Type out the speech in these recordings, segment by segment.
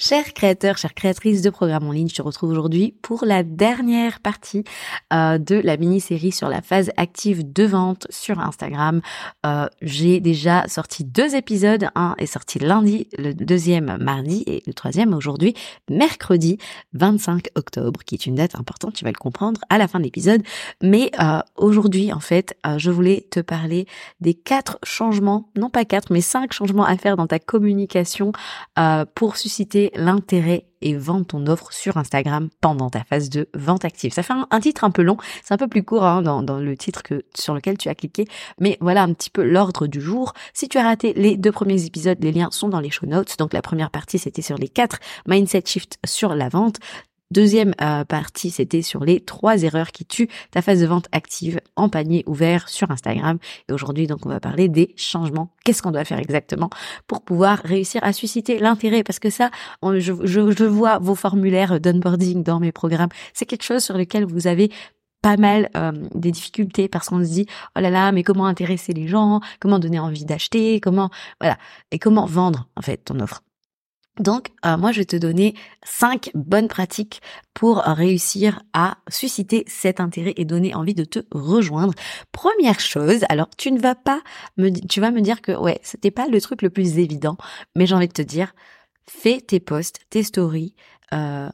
Chers créateurs, chères créatrices de programmes en ligne, je te retrouve aujourd'hui pour la dernière partie euh, de la mini-série sur la phase active de vente sur Instagram. Euh, J'ai déjà sorti deux épisodes, un est sorti lundi, le deuxième mardi et le troisième aujourd'hui, mercredi 25 octobre, qui est une date importante, tu vas le comprendre à la fin de l'épisode. Mais euh, aujourd'hui, en fait, je voulais te parler des quatre changements, non pas quatre, mais cinq changements à faire dans ta communication pour susciter l'intérêt et vendre ton offre sur Instagram pendant ta phase de vente active. Ça fait un, titre un peu long, c'est un peu plus court hein, dans, le titre sur lequel tu as cliqué, mais voilà un petit peu l'ordre du jour. Si tu as raté les deux premiers épisodes, les liens sont dans les show notes. Donc la première partie c'était sur les quatre mindset shift sur la vente. Deuxième euh, partie, c'était sur les trois erreurs qui tuent ta phase de vente active en panier ouvert sur Instagram. Et aujourd'hui, donc, on va parler des changements. Qu'est-ce qu'on doit faire exactement pour pouvoir réussir à susciter l'intérêt? Parce que ça, je, vois vos formulaires d'onboarding dans mes programmes. C'est quelque chose sur lequel vous avez pas mal euh, des difficultés parce qu'on se dit oh là là mais comment intéresser les gens? Comment donner envie d'acheter? Comment voilà et comment vendre en fait ton offre? Donc, euh, moi, je vais te donner cinq bonnes pratiques pour réussir à susciter cet intérêt et donner envie de te rejoindre. Première chose, alors tu ne vas pas me, tu vas me dire que ouais, c'était pas le truc le plus évident, mais j'ai envie de te dire, fais tes posts, tes stories, euh,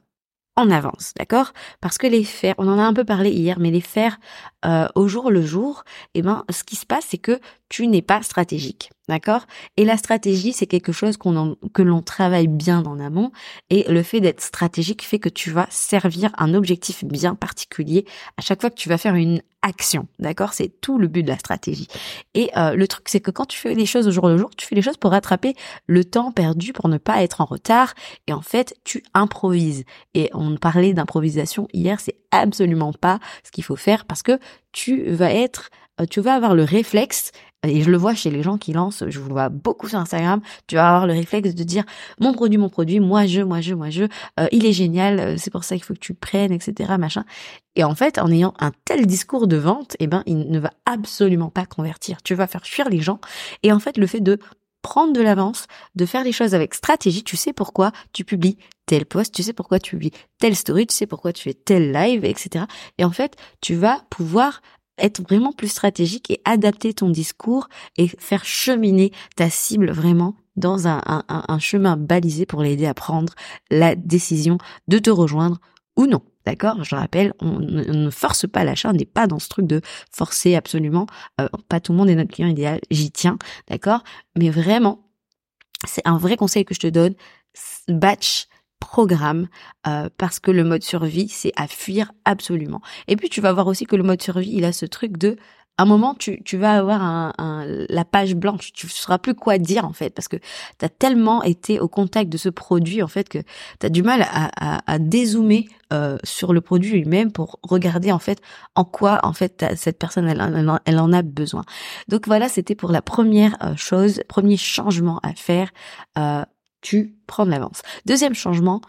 en avance, d'accord? Parce que les faire, on en a un peu parlé hier, mais les faire euh, au jour le jour, eh ben, ce qui se passe, c'est que tu n'es pas stratégique. D'accord? Et la stratégie, c'est quelque chose que l'on travaille bien en amont. Et le fait d'être stratégique fait que tu vas servir un objectif bien particulier à chaque fois que tu vas faire une action. D'accord? C'est tout le but de la stratégie. Et euh, le truc, c'est que quand tu fais les choses au jour le jour, tu fais les choses pour rattraper le temps perdu, pour ne pas être en retard. Et en fait, tu improvises. Et on parlait d'improvisation hier, c'est absolument pas ce qu'il faut faire parce que tu vas être euh, tu vas avoir le réflexe et je le vois chez les gens qui lancent, je vous vois beaucoup sur Instagram, tu vas avoir le réflexe de dire mon produit, mon produit, moi je, moi je, moi je, euh, il est génial, euh, c'est pour ça qu'il faut que tu prennes, etc. machin. Et en fait, en ayant un tel discours de vente, eh ben, il ne va absolument pas convertir. Tu vas faire fuir les gens. Et en fait, le fait de prendre de l'avance, de faire les choses avec stratégie, tu sais pourquoi tu publies tel post, tu sais pourquoi tu publies telle story, tu sais pourquoi tu fais tel live, etc. Et en fait, tu vas pouvoir être vraiment plus stratégique et adapter ton discours et faire cheminer ta cible vraiment dans un, chemin balisé pour l'aider à prendre la décision de te rejoindre ou non. D'accord? Je rappelle, on, ne force pas l'achat, on n'est pas dans ce truc de forcer absolument. Euh, pas tout le monde est notre client idéal, j'y tiens, d'accord? Mais vraiment, c'est un vrai conseil que je te donne. Batch programme euh, parce que le mode survie, c'est à fuir absolument. Et puis tu vas voir aussi que le mode survie, il a ce truc de un moment, tu, tu vas avoir un, la page blanche, tu ne sauras plus quoi dire en fait, parce que tu as tellement été au contact de ce produit en fait que tu as du mal à, à, à dézoomer euh, sur le produit lui-même pour regarder en fait en quoi en fait cette personne elle, elle, en a besoin. Donc voilà, c'était pour la première euh, chose, premier changement à faire. Euh, tu prends de l'avance. Deuxième changement,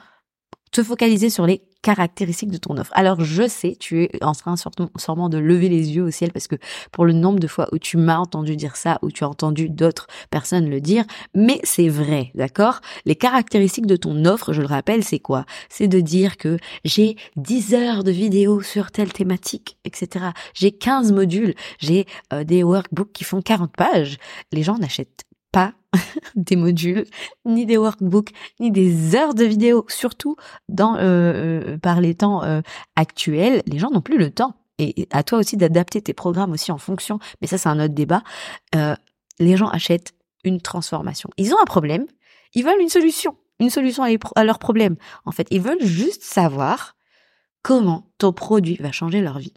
te focaliser sur les caractéristiques de ton offre. Alors je sais, tu es en train sûrement de lever les yeux au ciel parce que pour le nombre de fois où tu m'as entendu dire ça, ou tu as entendu d'autres personnes le dire, mais c'est vrai, d'accord? Les caractéristiques de ton offre, je le rappelle, c'est quoi? C'est de dire que j'ai 10 heures de vidéos sur telle thématique, etc. J'ai 15 modules, j'ai euh, des workbooks qui font 40 pages. Les gens n'achètent pas des modules, ni des workbooks, ni des heures de vidéos, surtout euh, euh, par les temps euh, actuels, les gens n'ont plus le temps. Et à toi aussi d'adapter tes programmes aussi en fonction, mais ça c'est un autre débat. les gens achètent une transformation. Ils ont un problème, ils veulent une solution. une solution à, leurs problèmes. En fait, ils veulent juste savoir comment ton produit va changer leur vie.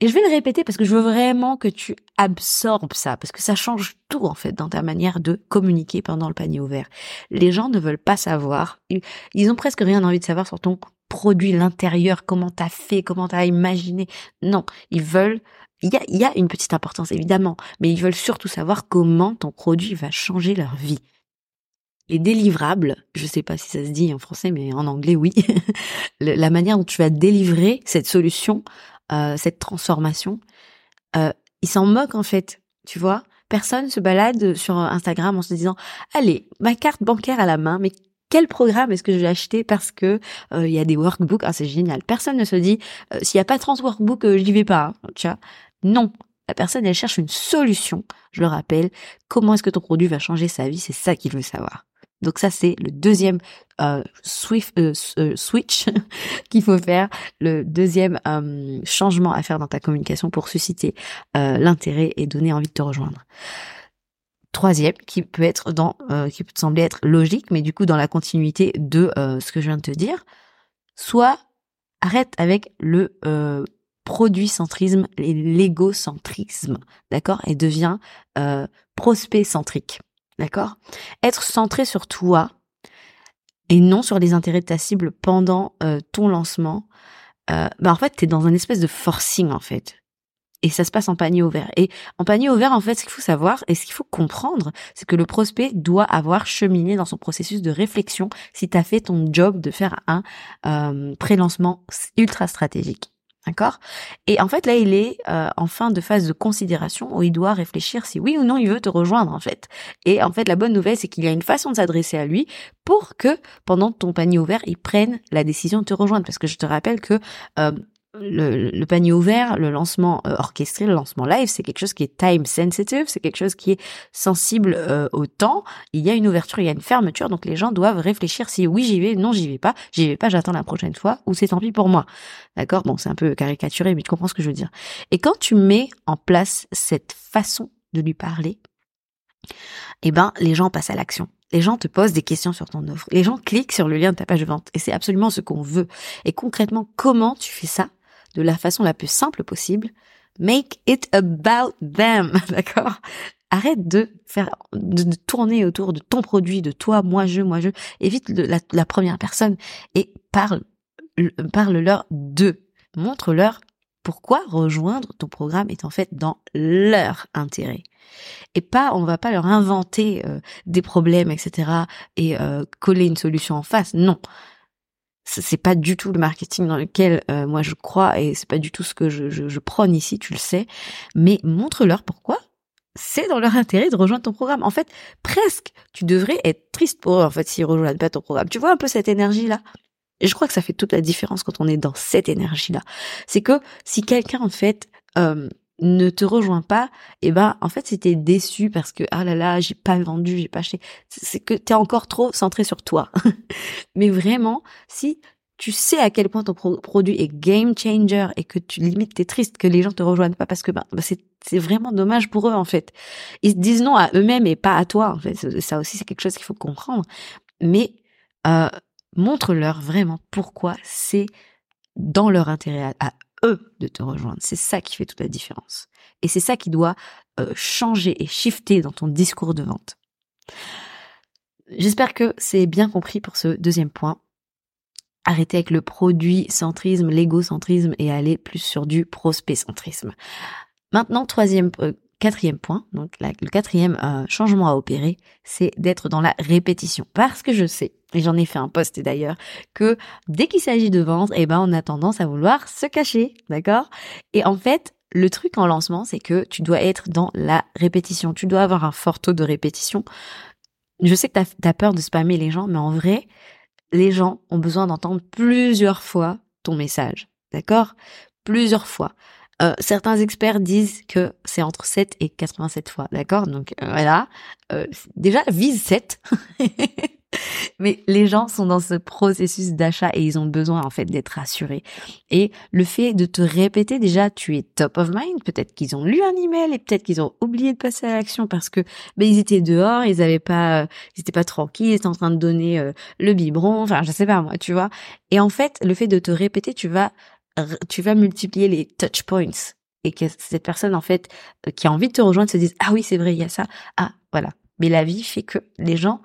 Et je vais le répéter parce que je veux vraiment que tu absorbes ça, parce que ça change tout en fait dans ta manière de communiquer pendant le panier ouvert. Les gens ne veulent pas savoir, ils, ont presque rien envie de savoir sur ton produit, l'intérieur, comment t'as fait, comment t'as imaginé. Non, ils veulent il y, a, y a une petite importance évidemment, mais ils veulent surtout savoir comment ton produit va changer leur vie. Les délivrables, je sais pas si ça se dit en français, mais en anglais oui, la manière dont tu vas délivrer cette solution, euh, cette transformation, euh, ils s'en moquent en fait, tu vois. Personne se balade sur Instagram en se disant allez ma carte bancaire à la main, mais quel programme est-ce que je vais acheter? Parce que euh, il y a des workbooks, ah c'est génial. Personne ne se dit euh, s'il y a pas 30 workbooks, euh, j'y vais pas, hein. Non, la personne elle cherche une solution. Je le rappelle, comment est-ce que ton produit va changer sa vie, c'est ça qu'il veut savoir. Donc ça c'est le deuxième euh, euh, euh, switch qu'il faut faire, le deuxième changement à faire dans ta communication pour susciter l'intérêt et donner envie de te rejoindre. Troisième, qui peut être dans, qui sembler être logique, mais du coup dans la continuité de ce que je viens de te dire, soit arrête avec le produit centrisme et l'égocentrisme, d'accord, et deviens prospect centrique. D'accord? Être centré sur toi et non sur les intérêts de ta cible pendant euh, ton lancement, euh, bah en fait, tu es dans un espèce de forcing en fait. Et ça se passe en panier ouvert. Et en panier ouvert, en fait, ce qu'il faut savoir et ce qu'il faut comprendre, c'est que le prospect doit avoir cheminé dans son processus de réflexion si tu as fait ton job de faire un euh, pré-lancement ultra stratégique. D'accord? Et en fait, là, il est euh, en fin de phase de considération où il doit réfléchir si oui ou non il veut te rejoindre, en fait. Et en fait, la bonne nouvelle, c'est qu'il y a une façon de s'adresser à lui pour que, pendant ton panier ouvert, il prenne la décision de te rejoindre. Parce que je te rappelle que euh, le, panier ouvert, le lancement euh, orchestré, le lancement live, c'est quelque chose qui est time sensitive, c'est quelque chose qui est sensible euh, au temps. Il y a une ouverture, il y a une fermeture, donc les gens doivent réfléchir si oui j'y vais, non j'y vais pas, j'y vais pas, j'attends la prochaine fois, ou c'est tant pis pour moi. D'accord? Bon, c'est un peu caricaturé, mais tu comprends ce que je veux dire. Et quand tu mets en place cette façon de lui parler, eh ben les gens passent à l'action. Les gens te posent des questions sur ton offre. Les gens cliquent sur le lien de ta page de vente. Et c'est absolument ce qu'on veut. Et concrètement, comment tu fais ça? De la façon la plus simple possible. Make it about them, d'accord? Arrête de faire, de, tourner autour de ton produit, de toi, moi, je, moi, je. Évite la, première personne et parle, parle-leur d'eux. Montre-leur pourquoi rejoindre ton programme est en fait dans leur intérêt. Et pas, on va pas leur inventer euh, des problèmes, etc. et euh, coller une solution en face. Non, c'est pas du tout le marketing dans lequel euh, moi je crois et c'est pas du tout ce que je, prône ici, tu le sais. Mais montre-leur pourquoi c'est dans leur intérêt de rejoindre ton programme. En fait, presque, tu devrais être triste pour eux, en fait, s'ils rejoignent pas ton programme. Tu vois un peu cette énergie-là? Et je crois que ça fait toute la différence quand on est dans cette énergie-là. C'est que si quelqu'un, en fait, euh, ne te rejoint pas, et eh ben en fait c'était déçu parce que ah là là j'ai pas vendu, j'ai pas acheté. C'est que t'es encore trop centré sur toi. Mais vraiment, si tu sais à quel point ton produit est game changer et que tu limites t'es triste que les gens te rejoignent pas parce que ben, c'est vraiment dommage pour eux en fait. Ils se disent non à eux-mêmes et pas à toi en fait. Ça aussi c'est quelque chose qu'il faut comprendre. Mais euh, montre-leur vraiment pourquoi c'est dans leur intérêt à, eux de te rejoindre. C'est ça qui fait toute la différence. Et c'est ça qui doit euh, changer et shifter dans ton discours de vente. J'espère que c'est bien compris pour ce deuxième point. Arrêtez avec le produit centrisme, l'égocentrisme et aller plus sur du prospect centrisme. Maintenant, troisième, euh, quatrième point, donc le quatrième euh, changement à opérer, c'est d'être dans la répétition. Parce que je sais, et j'en ai fait un post d'ailleurs, que dès qu'il s'agit de vendre, eh ben on a tendance à vouloir se cacher, d'accord? Et en fait, le truc en lancement, c'est que tu dois être dans la répétition. Tu dois avoir un fort taux de répétition. Je sais que tu as, peur de spammer les gens, mais en vrai, les gens ont besoin d'entendre plusieurs fois ton message, d'accord? Plusieurs fois. Euh, certains experts disent que c'est entre 7 et 87 fois, d'accord? Donc euh, voilà, euh, déjà vise 7. Mais les gens sont dans ce processus d'achat et ils ont besoin en fait d'être rassurés. Et le fait de te répéter déjà, tu es top of mind. Peut-être qu'ils ont lu un email et peut-être qu'ils ont oublié de passer à l'action parce que ben ils étaient dehors, ils avaient pas, euh, ils étaient pas tranquilles, ils étaient en train de donner euh, le biberon. Enfin, je sais pas moi, tu vois. Et en fait, le fait de te répéter, tu vas tu vas multiplier les touch points et que cette personne en fait euh, qui a envie de te rejoindre se dise ah oui c'est vrai il y a ça. Ah voilà mais la vie fait que les gens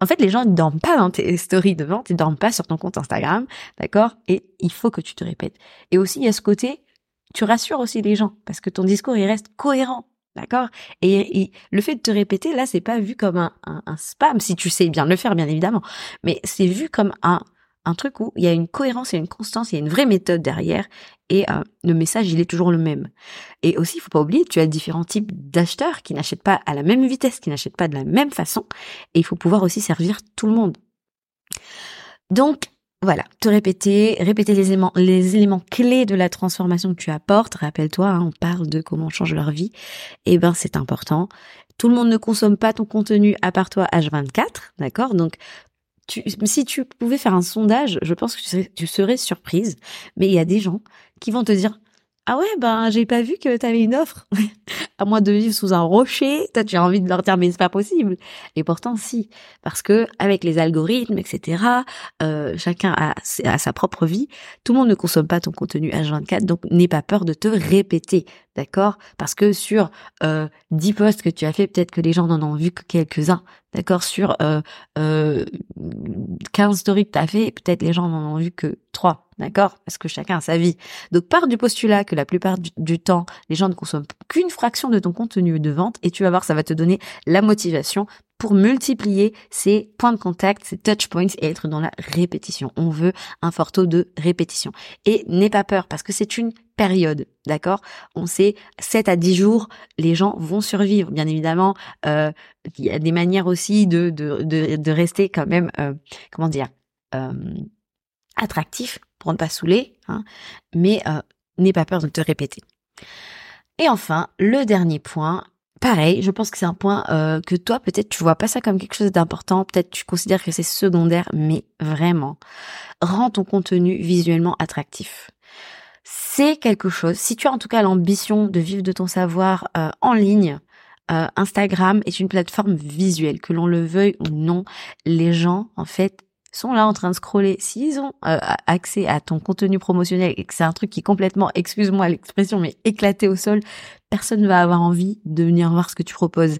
en fait les gens ne dorment pas dans tes stories de vente ils dorment pas sur ton compte Instagram d'accord? Et il faut que tu te répètes. Et aussi il y a ce côté tu rassures aussi les gens parce que ton discours il reste cohérent D'accord? Et, le fait de te répéter, là, c'est pas vu comme un, un, spam, si tu sais bien le faire, bien évidemment. Mais c'est vu comme un, un truc où il y a une cohérence, a une constance, il y a une vraie méthode derrière et euh, le message il est toujours le même. Et aussi il faut pas oublier, tu as différents types d'acheteurs qui n'achètent pas à la même vitesse, qui n'achètent pas de la même façon et il faut pouvoir aussi servir tout le monde. Donc voilà, te répéter, répéter les éléments, les éléments clés de la transformation que tu apportes. Rappelle-toi, hein, on parle de comment on change leur vie. Eh ben, c'est important. Tout le monde ne consomme pas ton contenu à part toi H24, d'accord? Donc si tu pouvais faire un sondage, je pense que tu serais, surprise, mais il y a des gens qui vont te dire ah ouais, ben j'ai pas vu que tu avais une offre. à moins de vivre sous un rocher, toi tu as envie de leur dire mais c'est pas possible. Et pourtant si, parce que avec les algorithmes, etc. Euh, chacun a, a, sa propre vie. Tout le monde ne consomme pas ton contenu H24, donc n'aie pas peur de te répéter, d'accord? Parce que sur euh, 10 posts que tu as fait, peut-être que les gens n'en ont vu que quelques-uns d'accord, sur euh, euh, 15 stories que tu as fait, peut-être les gens n'en ont vu que 3, d'accord, parce que chacun a sa vie. Donc part du postulat que la plupart du, temps, les gens ne consomment qu'une fraction de ton contenu de vente et tu vas voir, ça va te donner la motivation pour multiplier ces points de contact, ces touch points et être dans la répétition. On veut un fort taux de répétition. Et n'aie pas peur parce que c'est une période, d'accord? On sait 7 à 10 jours, les gens vont survivre. Bien évidemment, euh, il y a des manières aussi de, rester quand même, euh, comment dire, euh, attractif pour ne pas saouler, hein, mais n'aie pas peur de te répéter. Et enfin, le dernier point, pareil, je pense que c'est un point euh, que toi peut-être tu vois pas ça comme quelque chose d'important, peut-être tu considères que c'est secondaire, mais vraiment, rends ton contenu visuellement attractif. C'est quelque chose, si tu as en tout cas l'ambition de vivre de ton savoir euh, en ligne, euh, Instagram est une plateforme visuelle, que l'on le veuille ou non, les gens en fait sont là en train de scroller, s'ils ont euh, accès à ton contenu promotionnel et que c'est un truc qui complètement, excuse-moi l'expression, mais éclaté au sol, personne ne va avoir envie de venir voir ce que tu proposes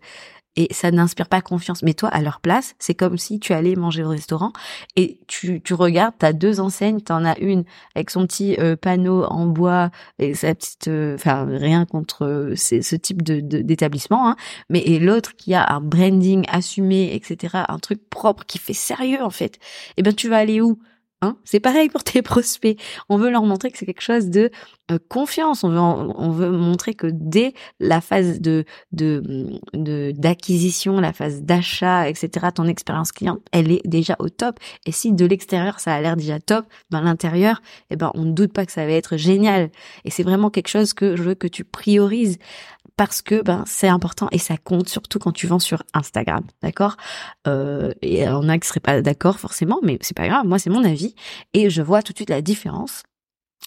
et ça n'inspire pas confiance. Mais toi, à leur place, c'est comme si tu allais manger au restaurant et tu, tu regardes, t'as deux enseignes, t'en as une avec son petit euh, panneau en bois et sa petite, euh, enfin rien contre euh, ce type de d'établissement, hein, mais et l'autre qui a un branding assumé, etc., un truc propre qui fait sérieux en fait. Eh ben tu vas aller où? Hein c'est pareil pour tes prospects. On veut leur montrer que c'est quelque chose de euh, confiance. On veut, on veut montrer que dès la phase de de d'acquisition, la phase d'achat, etc., ton expérience client, elle est déjà au top. Et si de l'extérieur ça a l'air déjà top, ben l'intérieur, eh ben on ne doute pas que ça va être génial. Et c'est vraiment quelque chose que je veux que tu priorises parce que ben c'est important et ça compte surtout quand tu vends sur Instagram, d'accord? Euh, Et on a qui seraient pas d'accord forcément, mais c'est pas grave. Moi c'est mon avis et je vois tout de suite la différence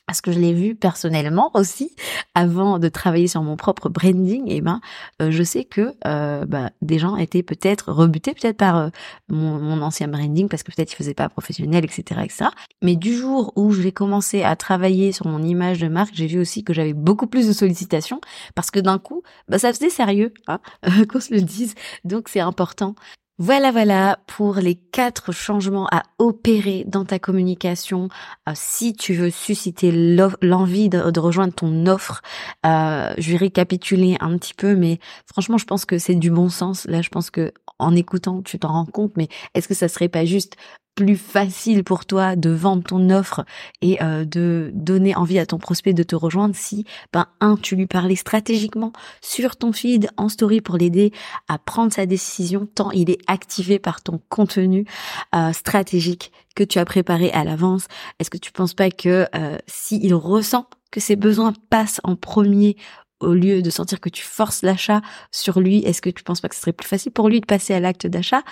parce que je l'ai vu personnellement aussi avant de travailler sur mon propre branding et eh ben euh, je sais que euh, bah, des gens étaient peut-être rebutés peut-être par euh, mon, ancien branding parce que peut-être ils faisaient pas professionnel etc etc mais du jour où j'ai commencé à travailler sur mon image de marque j'ai vu aussi que j'avais beaucoup plus de sollicitations parce que d'un coup bah, ça faisait sérieux hein, qu'on se le dise. Donc c'est important voilà, voilà pour les quatre changements à opérer dans ta communication euh, si tu veux susciter l'envie de, rejoindre ton offre. Euh, je vais récapituler un petit peu, mais franchement, je pense que c'est du bon sens. Là, je pense que en écoutant, tu t'en rends compte. Mais est-ce que ça serait pas juste plus facile pour toi de vendre ton offre et euh, de donner envie à ton prospect de te rejoindre si, ben, un, tu lui parlais stratégiquement sur ton feed en story pour l'aider à prendre sa décision tant il est activé par ton contenu euh, stratégique que tu as préparé à l'avance. Est-ce que tu penses pas que euh, s'il ressent que ses besoins passent en premier au lieu de sentir que tu forces l'achat sur lui, est-ce que tu penses pas que ce serait plus facile pour lui de passer à l'acte d'achat?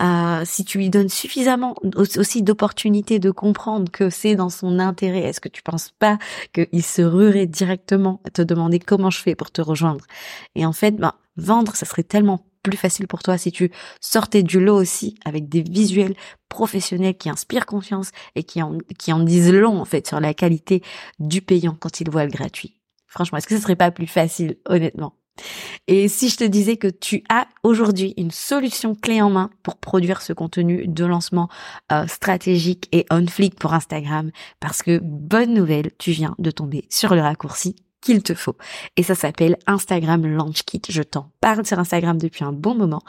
Euh, Si tu lui donnes suffisamment aussi d'opportunités de comprendre que c'est dans son intérêt, est-ce que tu penses pas qu'il se ruerait directement à te demander comment je fais pour te rejoindre? Et en fait, ben, vendre, ça serait tellement plus facile pour toi si tu sortais du lot aussi avec des visuels professionnels qui inspirent confiance et qui en, qui en disent long en fait sur la qualité du payant quand il voit le gratuit. Franchement, est-ce que ce serait pas plus facile, honnêtement? Et si je te disais que tu as aujourd'hui une solution clé en main pour produire ce contenu de lancement euh, stratégique et on flick pour Instagram, parce que bonne nouvelle, tu viens de tomber sur le raccourci qu'il te faut. Et ça s'appelle Instagram Launch Kit. Je t'en parle sur Instagram depuis un bon moment.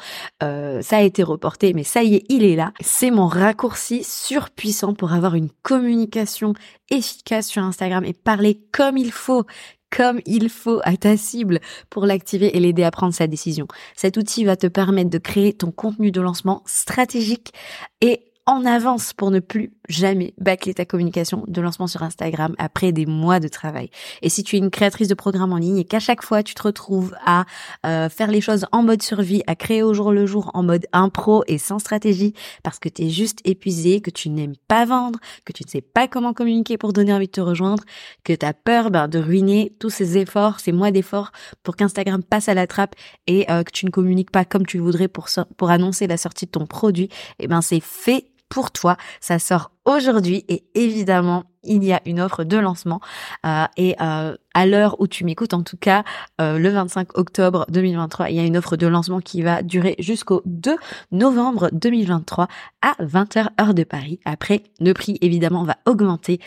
Euh, ça a été reporté, mais ça y est, il est là. C'est mon raccourci surpuissant pour avoir une communication efficace sur Instagram et parler comme il faut comme il faut à ta cible pour l'activer et l'aider à prendre sa décision. Cet outil va te permettre de créer ton contenu de lancement stratégique et en avance pour ne plus jamais bâcler ta communication de lancement sur Instagram après des mois de travail. Et si tu es une créatrice de programme en ligne et qu'à chaque fois tu te retrouves à euh, faire les choses en mode survie, à créer au jour le jour en mode impro et sans stratégie parce que tu es juste épuisé, que tu n'aimes pas vendre, que tu ne sais pas comment communiquer pour donner envie de te rejoindre, que tu as peur ben, de ruiner tous ces efforts, ces mois d'efforts pour qu'Instagram passe à la trappe et euh, que tu ne communiques pas comme tu voudrais pour, pour annoncer la sortie de ton produit, et eh ben c'est fait pour toi. Ça sort aujourd'hui et évidemment, il y a une offre de lancement euh, et euh, à l'heure où tu m'écoutes, en tout cas, euh, le 25 octobre 2023, il y a une offre de lancement qui va durer jusqu'au 2 novembre 2023 à 20h heure de Paris. Après, le prix évidemment va augmenter,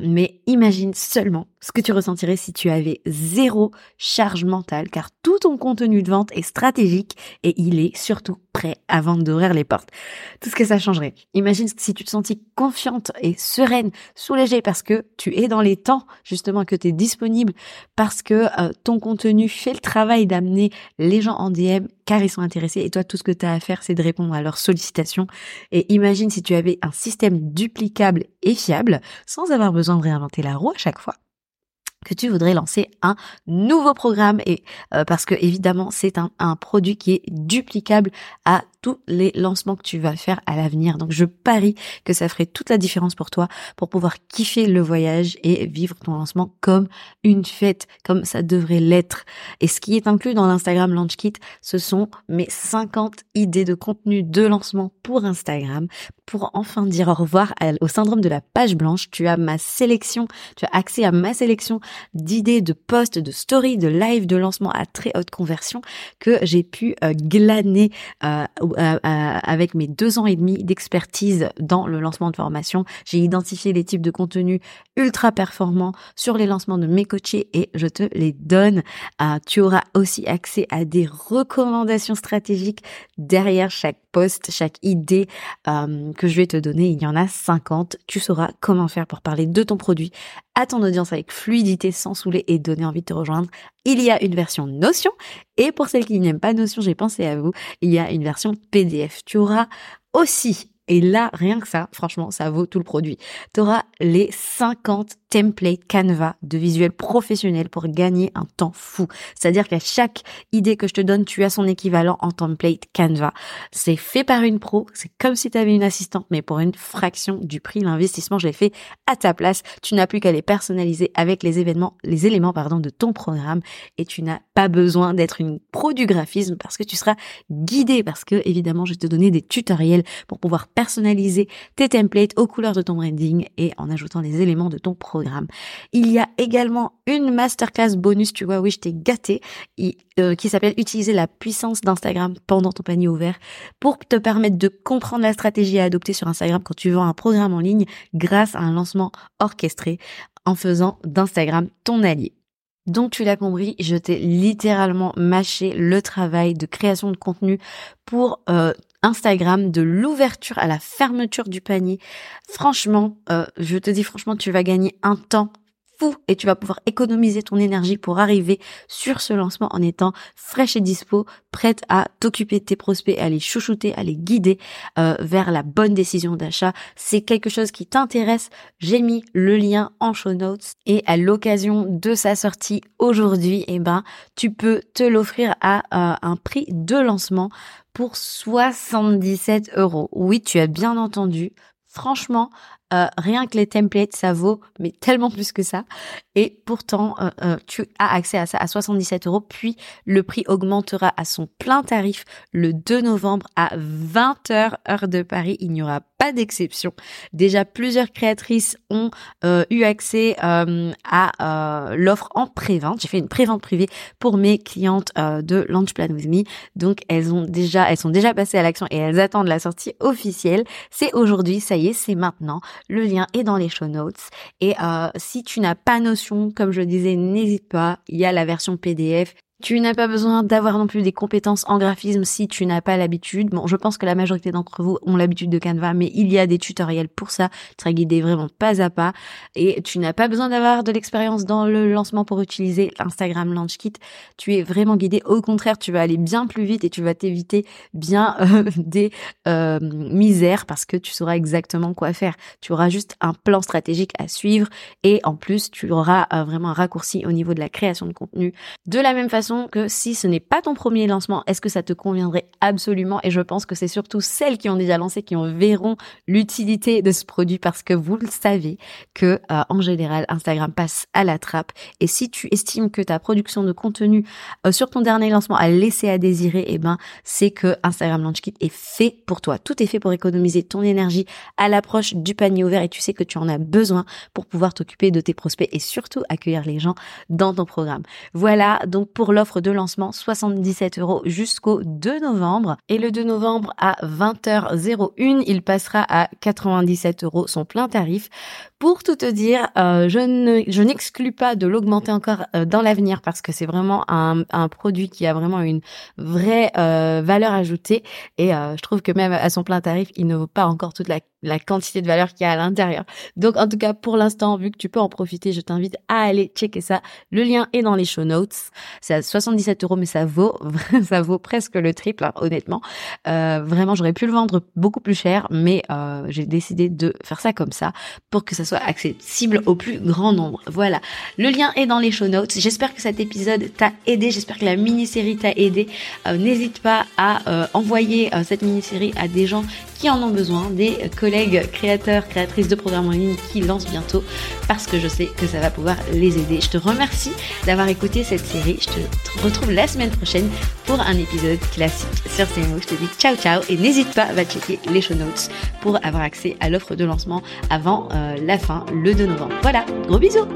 mais imagine seulement ce que tu ressentirais si tu avais zéro charge mentale, car tout ton contenu de vente est stratégique et il est surtout prêt avant d'ouvrir les portes. Tout ce que ça changerait. Imagine si tu te sentis confiante et sereine, parce que tu es dans les temps, justement, que tu es disponible, parce que euh, ton contenu fait le travail d'amener les gens en DM car ils sont intéressés et toi, tout ce que tu as à faire, c'est de répondre à leurs sollicitations. Et imagine si tu avais un système duplicable et fiable, sans avoir besoin de réinventer la roue à chaque fois que tu voudrais lancer un nouveau programme et euh, parce que évidemment c'est un, un produit qui est duplicable à tous les lancements que tu vas faire à l'avenir. Donc je parie que ça ferait toute la différence pour toi pour pouvoir kiffer le voyage et vivre ton lancement comme une fête, comme ça devrait l'être. Et ce qui est inclus dans l'Instagram Launch Kit, ce sont mes 50 idées de contenu de lancement pour Instagram. Pour enfin dire au revoir au syndrome de la page blanche, tu as ma sélection, tu as accès à ma sélection d'idées de posts, de stories, de live, de lancement à très haute conversion que j'ai pu euh, glaner euh, euh, euh, avec mes deux ans et demi d'expertise dans le lancement de formation, j'ai identifié les types de contenus ultra performants sur les lancements de mes coachés et je te les donne. Euh, tu auras aussi accès à des recommandations stratégiques derrière chaque post, chaque idée que je vais te donner. Il y en a 50. Tu sauras comment faire pour parler de ton produit à ton audience avec fluidité, sans saouler et donner envie de te rejoindre. Il y a une version Notion et pour celles qui n'aiment pas Notion, j'ai pensé à vous, il y a une version PDF. Tu auras aussi et là, rien que ça, franchement, ça vaut tout le produit. Tu auras les 50 templates Canva de visuels professionnels pour gagner un temps fou. C'est-à-dire qu'à chaque idée que je te donne, tu as son équivalent en template Canva. C'est fait par une pro, c'est comme si tu avais une assistante, mais pour une fraction du prix. L'investissement, je l'ai fait à ta place. Tu n'as plus qu'à les personnaliser avec les événements, les éléments, pardon, de ton programme et tu n'as pas besoin d'être une pro du graphisme parce que tu seras guidé parce que, évidemment, je vais te donner des tutoriels pour pouvoir personnaliser tes templates aux couleurs de ton branding et en ajoutant les éléments de ton programme. Il y a également une masterclass bonus, tu vois, oui, je t'ai gâté, euh, qui s'appelle Utiliser la puissance d'Instagram pendant ton panier ouvert pour te permettre de comprendre la stratégie à adopter sur Instagram quand tu vends un programme en ligne grâce à un lancement orchestré en faisant d'Instagram ton allié. Donc tu l'as compris, je t'ai littéralement mâché le travail de création de contenu pour euh, Instagram, de l'ouverture à la fermeture du panier. Franchement, euh, je te dis franchement, tu vas gagner un temps et tu vas pouvoir économiser ton énergie pour arriver sur ce lancement en étant fraîche et dispo, prête à t'occuper de tes prospects, à les chouchouter, à les guider euh, vers la bonne décision d'achat. C'est quelque chose qui t'intéresse. J'ai mis le lien en show notes et à l'occasion de sa sortie aujourd'hui, eh ben, tu peux te l'offrir à euh, un prix de lancement pour 77 euros. Oui, tu as bien entendu. Franchement, euh, rien que les templates, ça vaut, mais tellement plus que ça. Et pourtant, euh, euh, tu as accès à ça à 77 euros. Puis le prix augmentera à son plein tarif le 2 novembre à 20h heure de Paris. Il n'y aura pas d'exception. Déjà, plusieurs créatrices ont eu accès à l'offre en pré-vente. J'ai fait une pré-vente privée pour mes clientes de Launch Plan With Me. Donc, elles ont déjà, elles sont déjà passées à l'action et elles attendent la sortie officielle. C'est aujourd'hui, ça y est, c'est maintenant. Le lien est dans les show notes. Et euh, si tu n'as pas notion, comme je disais, n'hésite pas. Il y a la version PDF tu n'as pas besoin d'avoir non plus des compétences en graphisme si tu n'as pas l'habitude. Bon, je pense que la majorité d'entre vous ont l'habitude de Canva, mais il y a des tutoriels pour ça. Tu seras guidé vraiment pas à pas. Et tu n'as pas besoin d'avoir de l'expérience dans le lancement pour utiliser l'Instagram Launch Kit. Tu es vraiment guidé. Au contraire, tu vas aller bien plus vite et tu vas t'éviter bien euh, des euh, misères parce que tu sauras exactement quoi faire. Tu auras juste un plan stratégique à suivre et en plus, tu auras euh, vraiment un raccourci au niveau de la création de contenu. De la même façon, que si ce n'est pas ton premier lancement, est-ce que ça te conviendrait absolument? Et je pense que c'est surtout celles qui ont déjà lancé qui en verront l'utilité de ce produit parce que vous le savez que euh, en général Instagram passe à la trappe. Et si tu estimes que ta production de contenu euh, sur ton dernier lancement a laissé à désirer, eh ben c'est que Instagram Launch Kit est fait pour toi. Tout est fait pour économiser ton énergie à l'approche du panier ouvert et tu sais que tu en as besoin pour pouvoir t'occuper de tes prospects et surtout accueillir les gens dans ton programme. Voilà donc pour l'offre de lancement 77 euros jusqu'au 2 novembre. Et le 2 novembre à 20h01, il passera à 97 euros son plein tarif. Pour tout te dire, euh, je ne, je n'exclus pas de l'augmenter encore euh, dans l'avenir parce que c'est vraiment un, un, produit qui a vraiment une vraie euh, valeur ajoutée et je trouve que même à son plein tarif, il ne vaut pas encore toute la la quantité de valeur qu'il y a à l'intérieur. Donc en tout cas pour l'instant, vu que tu peux en profiter, je t'invite à aller checker ça. Le lien est dans les show notes. C'est à 77 euros, mais ça vaut ça vaut presque le triple, hein, honnêtement. Euh, vraiment, j'aurais pu le vendre beaucoup plus cher, mais euh, j'ai décidé de faire ça comme ça pour que ça soit accessible au plus grand nombre. Voilà. Le lien est dans les show notes. J'espère que cet épisode t'a aidé. J'espère que la mini-série t'a aidé. Euh, n'hésite pas à envoyer cette mini-série à des gens qui en ont besoin, des collègues créateurs, créatrices de programmes en ligne qui lancent bientôt parce que je sais que ça va pouvoir les aider. Je te remercie d'avoir écouté cette série. Je te retrouve la semaine prochaine pour un épisode classique sur ces mots. Je te dis ciao ciao et n'hésite pas à checker les show notes pour avoir accès à l'offre de lancement avant euh, fin, le 2 novembre. Voilà, gros bisous